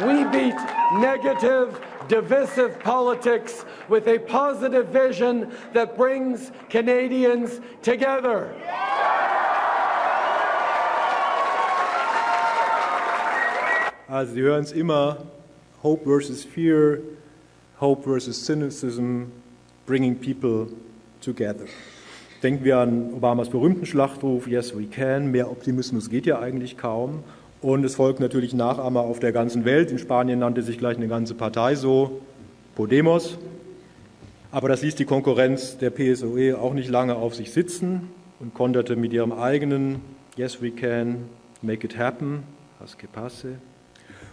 Speaker 7: We beat negative, divisive politics with a positive vision that brings Canadians together.
Speaker 3: Also Sie hören es immer, Hope versus Fear, Hope versus Cynicism, bringing people together. Denken wir an Obamas berühmten Schlachtruf, Yes, we can. Mehr Optimismus geht ja eigentlich kaum. Und es folgt natürlich Nachahmer auf der ganzen Welt. In Spanien nannte sich gleich eine ganze Partei so, Podemos. Aber das ließ die Konkurrenz der PSOE auch nicht lange auf sich sitzen und konterte mit ihrem eigenen Yes, we can, make it happen, as que passe.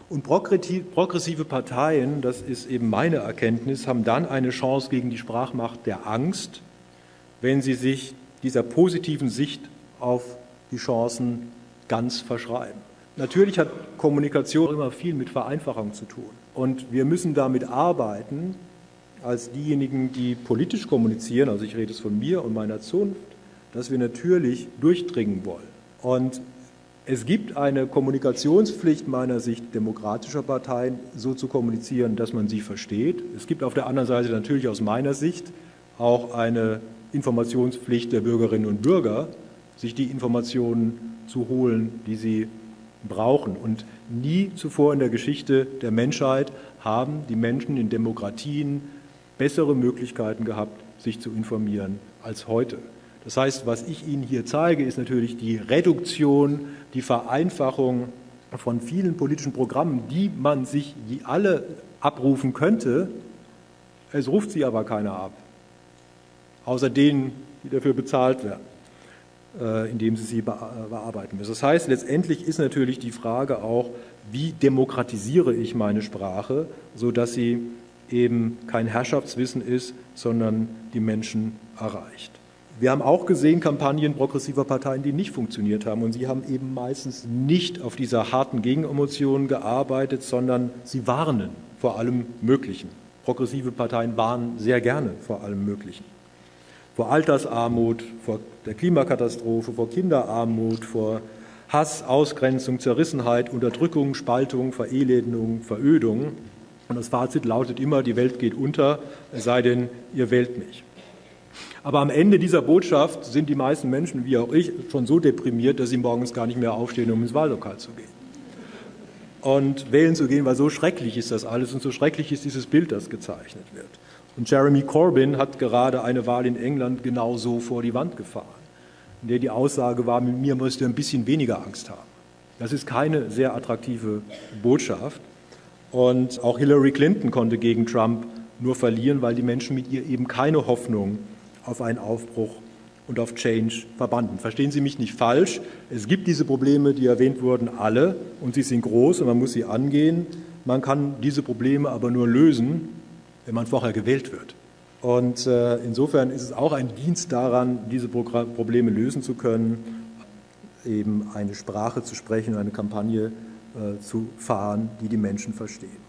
Speaker 3: Und progressive Parteien, das ist eben meine Erkenntnis, haben dann eine Chance gegen die Sprachmacht der Angst, wenn sie sich dieser positiven Sicht auf die Chancen ganz verschreiben. Natürlich hat Kommunikation immer viel mit Vereinfachung zu tun. Und wir müssen damit arbeiten, als diejenigen, die politisch kommunizieren, also ich rede es von mir und meiner Zunft, dass wir natürlich durchdringen wollen. Und es gibt eine Kommunikationspflicht meiner Sicht demokratischer Parteien, so zu kommunizieren, dass man sie versteht. Es gibt auf der anderen Seite natürlich aus meiner Sicht auch eine Informationspflicht der Bürgerinnen und Bürger, sich die Informationen zu holen, die sie brauchen. Und nie zuvor in der Geschichte der Menschheit haben die Menschen in Demokratien bessere Möglichkeiten gehabt, sich zu informieren als heute. Das heißt, was ich Ihnen hier zeige, ist natürlich die Reduktion, die Vereinfachung von vielen politischen Programmen, die man sich alle abrufen könnte. Es ruft sie aber keiner ab, außer denen, die dafür bezahlt werden, äh, indem sie sie bearbeiten müssen. Das heißt, letztendlich ist natürlich die Frage auch, wie demokratisiere ich meine Sprache, sodass sie eben kein Herrschaftswissen ist, sondern die Menschen erreicht. Wir haben auch gesehen Kampagnen progressiver Parteien, die nicht funktioniert haben. Und sie haben eben meistens nicht auf dieser harten Gegenemotion gearbeitet, sondern sie warnen vor allem Möglichen. Progressive Parteien warnen sehr gerne vor allem Möglichen. Vor Altersarmut, vor der Klimakatastrophe, vor Kinderarmut, vor Hass, Ausgrenzung, Zerrissenheit, Unterdrückung, Spaltung, Verelendung, Verödung. Und das Fazit lautet immer, die Welt geht unter, es sei denn, ihr wählt mich. Aber am Ende dieser Botschaft sind die meisten Menschen, wie auch ich, schon so deprimiert, dass sie morgens gar nicht mehr aufstehen, um ins Wahllokal zu gehen. Und wählen zu gehen, weil so schrecklich ist das alles und so schrecklich ist dieses Bild, das gezeichnet wird. Und Jeremy Corbyn hat gerade eine Wahl in England genau so vor die Wand gefahren, in der die Aussage war, mit mir müsst ihr ein bisschen weniger Angst haben. Das ist keine sehr attraktive Botschaft. Und auch Hillary Clinton konnte gegen Trump nur verlieren, weil die Menschen mit ihr eben keine Hoffnung auf einen Aufbruch und auf Change verbanden. Verstehen Sie mich nicht falsch. Es gibt diese Probleme, die erwähnt wurden, alle und sie sind groß und man muss sie angehen. Man kann diese Probleme aber nur lösen, wenn man vorher gewählt wird. Und äh, insofern ist es auch ein Dienst daran, diese Probleme lösen zu können, eben eine Sprache zu sprechen, eine Kampagne äh, zu fahren, die die Menschen verstehen.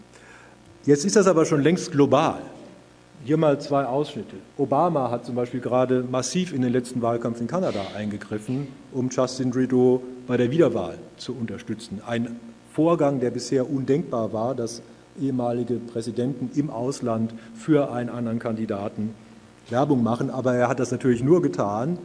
Speaker 3: Jetzt ist das aber schon längst global. Hier mal zwei Ausschnitte. Obama hat zum Beispiel gerade massiv in den letzten Wahlkampf in Kanada eingegriffen, um Justin Trudeau bei der Wiederwahl zu unterstützen. Ein Vorgang, der bisher undenkbar war, dass ehemalige Präsidenten im Ausland für einen anderen Kandidaten Werbung machen. Aber er hat das natürlich nur getan,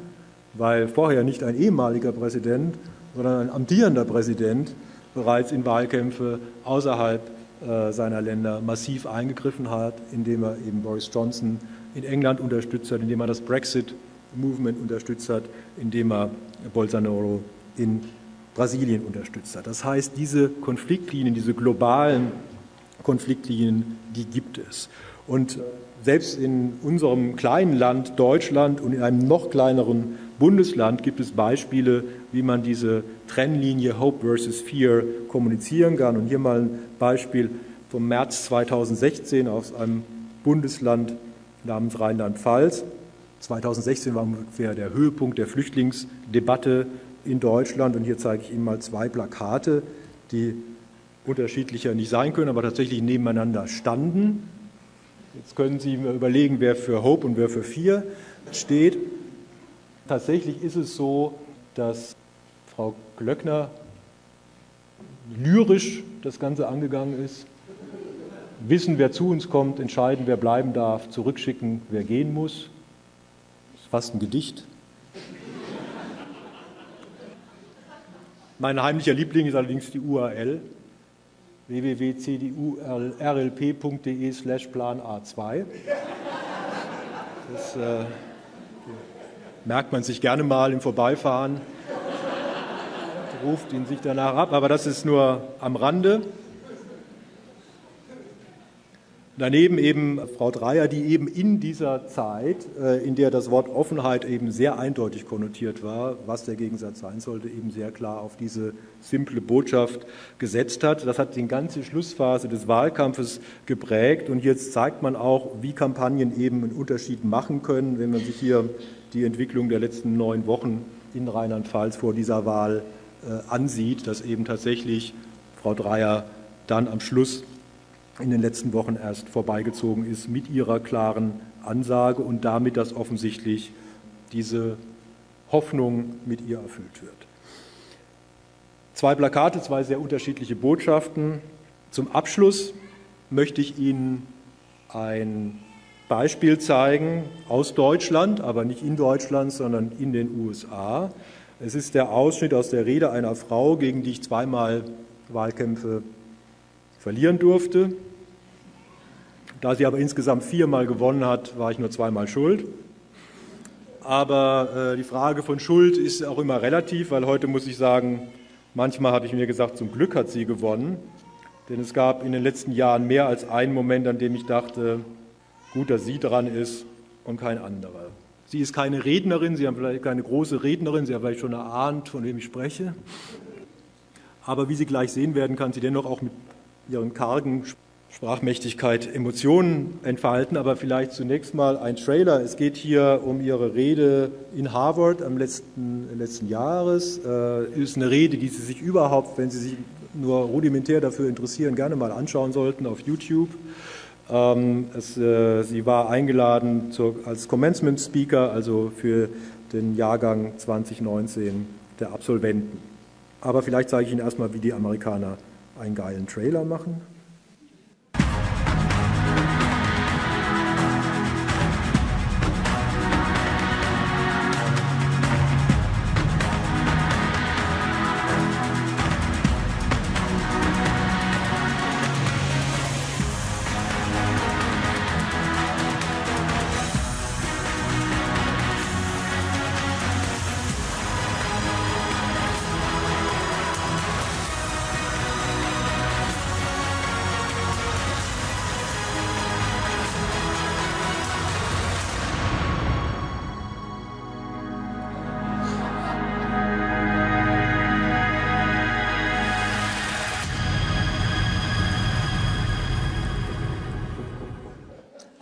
Speaker 3: weil vorher nicht ein ehemaliger Präsident, sondern ein amtierender Präsident bereits in Wahlkämpfe außerhalb äh, seiner Länder massiv eingegriffen hat, indem er eben Boris Johnson in England unterstützt hat, indem er das Brexit-Movement unterstützt hat, indem er Bolsonaro in Brasilien unterstützt hat. Das heißt, diese Konfliktlinien, diese globalen Konfliktlinien, die gibt es. Und selbst in unserem kleinen Land Deutschland und in einem noch kleineren Bundesland gibt es Beispiele, wie man diese Trennlinie Hope versus Fear kommunizieren kann. Und hier mal ein Beispiel vom März 2016 aus einem Bundesland namens Rheinland-Pfalz. 2016 war ungefähr der Höhepunkt der Flüchtlingsdebatte in Deutschland. Und hier zeige ich Ihnen mal zwei Plakate, die unterschiedlicher nicht sein können, aber tatsächlich nebeneinander standen. Jetzt können Sie überlegen, wer für Hope und wer für Fear steht. Tatsächlich ist es so, dass Frau Glöckner lyrisch das Ganze angegangen ist. Wissen, wer zu uns kommt, entscheiden, wer bleiben darf, zurückschicken, wer gehen muss. Das ist fast ein Gedicht. Mein heimlicher Liebling ist allerdings die URL www.cdurlp.de slash plan A2. Das äh, merkt man sich gerne mal im Vorbeifahren, ruft ihn sich danach ab, aber das ist nur am Rande. Daneben eben Frau Dreyer, die eben in dieser Zeit, äh, in der das Wort Offenheit eben sehr eindeutig konnotiert war, was der Gegensatz sein sollte, eben sehr klar auf diese simple Botschaft gesetzt hat. Das hat die ganze Schlussphase des Wahlkampfes geprägt und jetzt zeigt man auch, wie Kampagnen eben einen Unterschied machen können, wenn man sich hier die Entwicklung der letzten neun Wochen in Rheinland-Pfalz vor dieser Wahl äh, ansieht, dass eben tatsächlich Frau Dreyer dann am Schluss in den letzten Wochen erst vorbeigezogen ist mit ihrer klaren Ansage und damit, dass offensichtlich diese Hoffnung mit ihr erfüllt wird. Zwei Plakate, zwei sehr unterschiedliche Botschaften. Zum Abschluss möchte ich Ihnen ein Beispiel zeigen aus Deutschland, aber nicht in Deutschland, sondern in den USA. Es ist der Ausschnitt aus der Rede einer Frau, gegen die ich zweimal Wahlkämpfe verlieren durfte. Da sie aber insgesamt viermal gewonnen hat, war ich nur zweimal schuld. Aber äh, die Frage von Schuld ist auch immer relativ, weil heute muss ich sagen, manchmal habe ich mir gesagt, zum Glück hat sie gewonnen. Denn es gab in den letzten Jahren mehr als einen Moment, an dem ich dachte, gut, dass sie dran ist und kein anderer. Sie ist keine Rednerin, Sie haben vielleicht keine große Rednerin, Sie haben vielleicht schon erahnt, von wem ich spreche. Aber wie Sie gleich sehen werden, kann sie dennoch auch mit ihren kargen Sprachmächtigkeit Emotionen entfalten. Aber vielleicht zunächst mal ein Trailer. Es geht hier um Ihre Rede in Harvard am letzten, letzten Jahres. Äh, ist eine Rede, die Sie sich überhaupt, wenn Sie sich nur rudimentär dafür interessieren, gerne mal anschauen sollten auf YouTube. Ähm, es, äh, sie war eingeladen zur, als Commencement Speaker, also für den Jahrgang 2019 der Absolventen. Aber vielleicht zeige ich Ihnen erstmal, wie die Amerikaner einen geilen Trailer machen.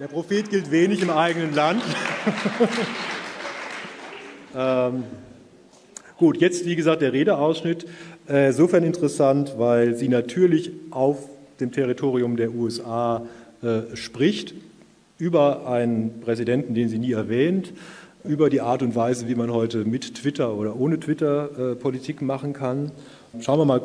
Speaker 3: Prophet gilt wenig im eigenen Land. [laughs] ähm, gut, jetzt wie gesagt der Redeausschnitt. Äh, insofern interessant, weil sie natürlich auf dem Territorium der USA äh, spricht, über einen Präsidenten, den sie nie erwähnt, über die Art und Weise, wie man heute mit Twitter oder ohne Twitter äh, Politik machen kann. Schauen wir mal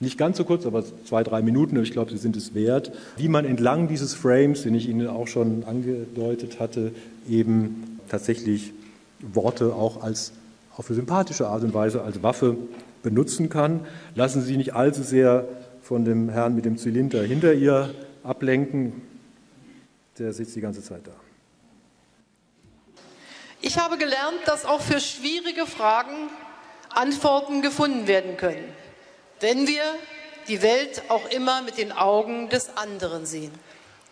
Speaker 3: nicht ganz so kurz, aber zwei, drei Minuten, ich glaube, sie sind es wert, wie man entlang dieses Frames, den ich Ihnen auch schon angedeutet hatte, eben tatsächlich Worte auch als auf eine sympathische Art und Weise als Waffe benutzen kann. Lassen Sie sich nicht allzu sehr von dem Herrn mit dem Zylinder hinter ihr ablenken. Der sitzt die ganze Zeit da.
Speaker 8: Ich habe gelernt, dass auch für schwierige Fragen Antworten gefunden werden können wenn wir die Welt auch immer mit den Augen des anderen sehen.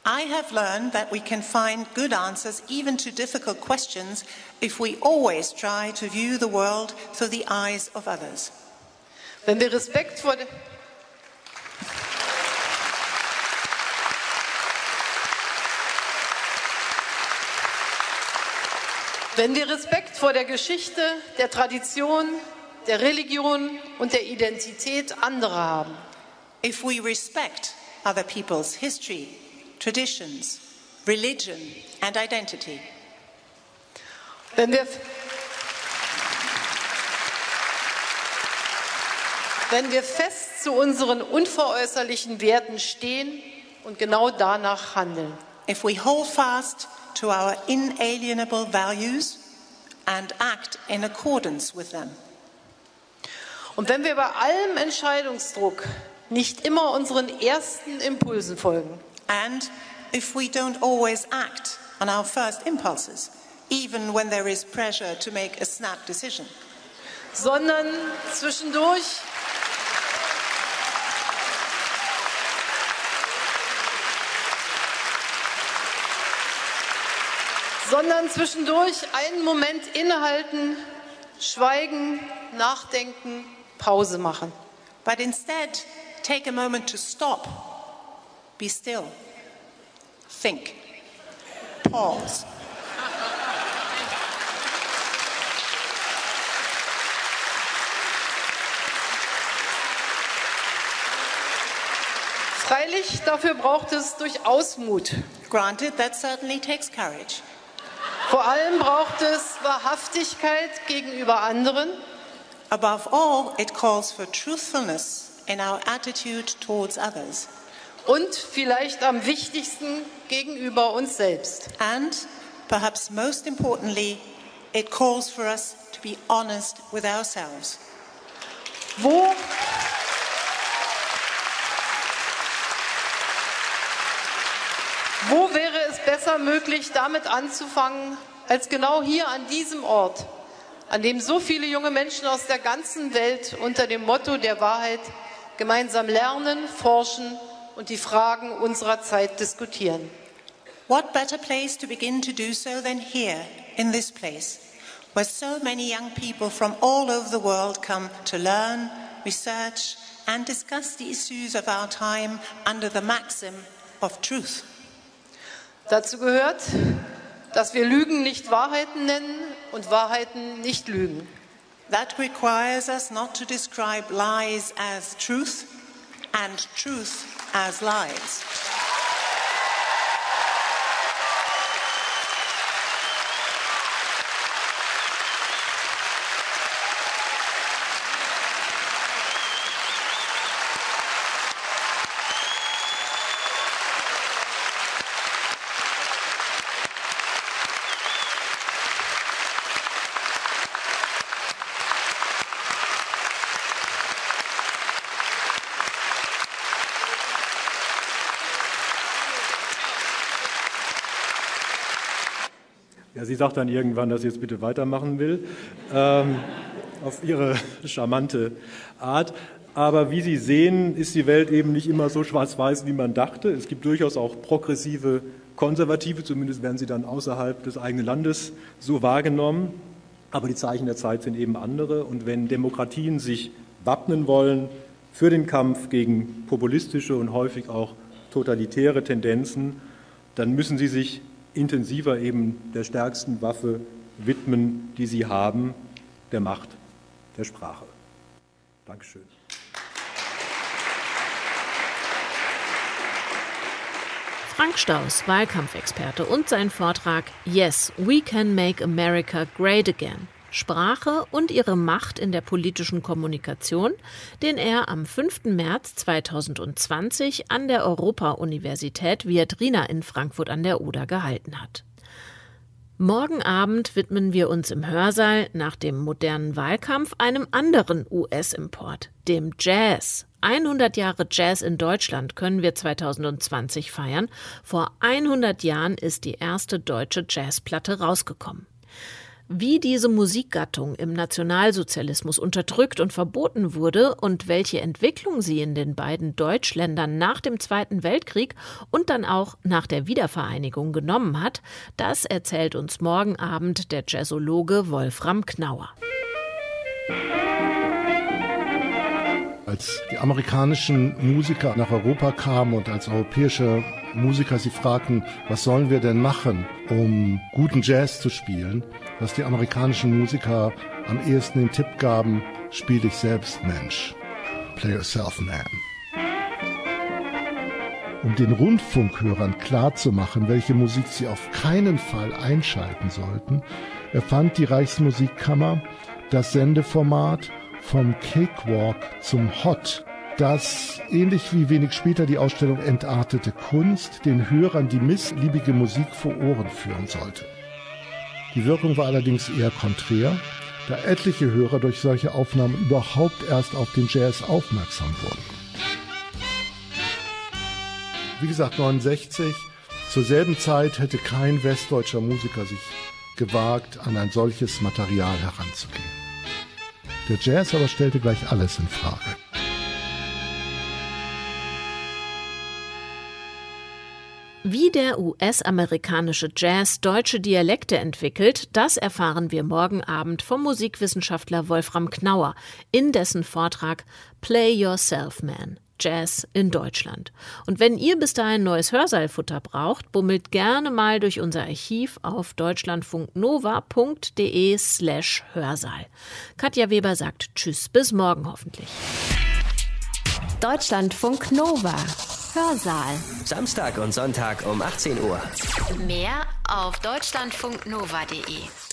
Speaker 9: I have learned that we can find good answers even to difficult questions if we always try to view the world through the eyes of others.
Speaker 8: Wenn wir Respekt vor Wenn wir Respekt vor der Geschichte, der Tradition, der Religion und der Identität anderer haben.
Speaker 9: If we respect other people's history, traditions, religion and identity.
Speaker 8: Wenn wir, wenn wir fest zu unseren unveräußerlichen Werten stehen und genau danach handeln.
Speaker 9: If we hold fast to our inalienable values and act in accordance with them.
Speaker 8: Und wenn wir bei allem Entscheidungsdruck nicht immer unseren ersten Impulsen folgen.
Speaker 9: And if we don't always act on our first impulses, even when there is pressure to make a snap decision.
Speaker 8: Sondern zwischendurch sondern zwischendurch einen Moment innehalten, schweigen, nachdenken, Pause machen.
Speaker 9: But instead, take a moment to stop, be still, think, pause.
Speaker 8: Freilich, dafür braucht es durchaus Mut.
Speaker 9: Granted, that certainly takes courage.
Speaker 8: Vor allem braucht es Wahrhaftigkeit gegenüber anderen.
Speaker 9: Above all, it calls for truthfulness in our attitude towards others.
Speaker 8: Und vielleicht am wichtigsten gegenüber uns selbst.
Speaker 9: And perhaps most importantly, it calls for us to be honest with ourselves.
Speaker 8: Wo Wo wäre es besser möglich, damit anzufangen, als genau hier an diesem Ort, an dem so viele junge Menschen aus der ganzen Welt unter dem Motto der Wahrheit gemeinsam lernen, forschen und die Fragen unserer Zeit diskutieren.
Speaker 9: What better place to begin to do so than here, in this place, where so many young people from all over the world come to learn, research, and discuss the issues of our time under the maxim of truth.
Speaker 8: Dazu gehört, dass wir Lügen nicht Wahrheiten nennen und Wahrheiten nicht Lügen.
Speaker 9: That requires us not to describe lies as truth and truth as lies.
Speaker 3: Sagt dann irgendwann, dass sie jetzt bitte weitermachen will, ähm, auf ihre charmante Art. Aber wie Sie sehen, ist die Welt eben nicht immer so schwarz-weiß, wie man dachte. Es gibt durchaus auch progressive Konservative, zumindest werden sie dann außerhalb des eigenen Landes so wahrgenommen. Aber die Zeichen der Zeit sind eben andere. Und wenn Demokratien sich wappnen wollen für den Kampf gegen populistische und häufig auch totalitäre Tendenzen, dann müssen sie sich intensiver eben der stärksten Waffe widmen, die sie haben, der Macht der Sprache. Dankeschön.
Speaker 2: Frank Staus, Wahlkampfexperte und sein Vortrag Yes, we can make America great again. Sprache und ihre Macht in der politischen Kommunikation, den er am 5. März 2020 an der Europa-Universität Viadrina in Frankfurt an der Oder gehalten hat. Morgen Abend widmen wir uns im Hörsaal nach dem modernen Wahlkampf einem anderen US-Import, dem Jazz. 100 Jahre Jazz in Deutschland können wir 2020 feiern. Vor 100 Jahren ist die erste deutsche Jazzplatte rausgekommen. Wie diese Musikgattung im Nationalsozialismus unterdrückt und verboten wurde und welche Entwicklung sie in den beiden Deutschländern nach dem Zweiten Weltkrieg und dann auch nach der Wiedervereinigung genommen hat, das erzählt uns morgen Abend der Jazzologe Wolfram Knauer.
Speaker 10: Als die amerikanischen Musiker nach Europa kamen und als europäische Musiker sie fragten, was sollen wir denn machen, um guten Jazz zu spielen, dass die amerikanischen Musiker am ehesten den Tipp gaben, spiel dich selbst Mensch. Play yourself man. Um den Rundfunkhörern klarzumachen, welche Musik sie auf keinen Fall einschalten sollten, erfand die Reichsmusikkammer das Sendeformat vom Cakewalk zum Hot das ähnlich wie wenig später die Ausstellung Entartete Kunst den Hörern die missliebige Musik vor Ohren führen sollte. Die Wirkung war allerdings eher konträr, da etliche Hörer durch solche Aufnahmen überhaupt erst auf den Jazz aufmerksam wurden. Wie gesagt, 69, zur selben Zeit hätte kein westdeutscher Musiker sich gewagt, an ein solches Material heranzugehen. Der Jazz aber stellte gleich alles in Frage.
Speaker 2: Wie der US-amerikanische Jazz deutsche Dialekte entwickelt, das erfahren wir morgen Abend vom Musikwissenschaftler Wolfram Knauer in dessen Vortrag Play Yourself Man. Jazz in Deutschland. Und wenn ihr bis dahin neues Hörsaalfutter braucht, bummelt gerne mal durch unser Archiv auf deutschlandfunknova.de slash Hörsaal. Katja Weber sagt Tschüss, bis morgen hoffentlich.
Speaker 1: Deutschlandfunk Nova. Hörsaal.
Speaker 11: Samstag und Sonntag um 18 Uhr.
Speaker 1: Mehr auf deutschlandfunknova.de.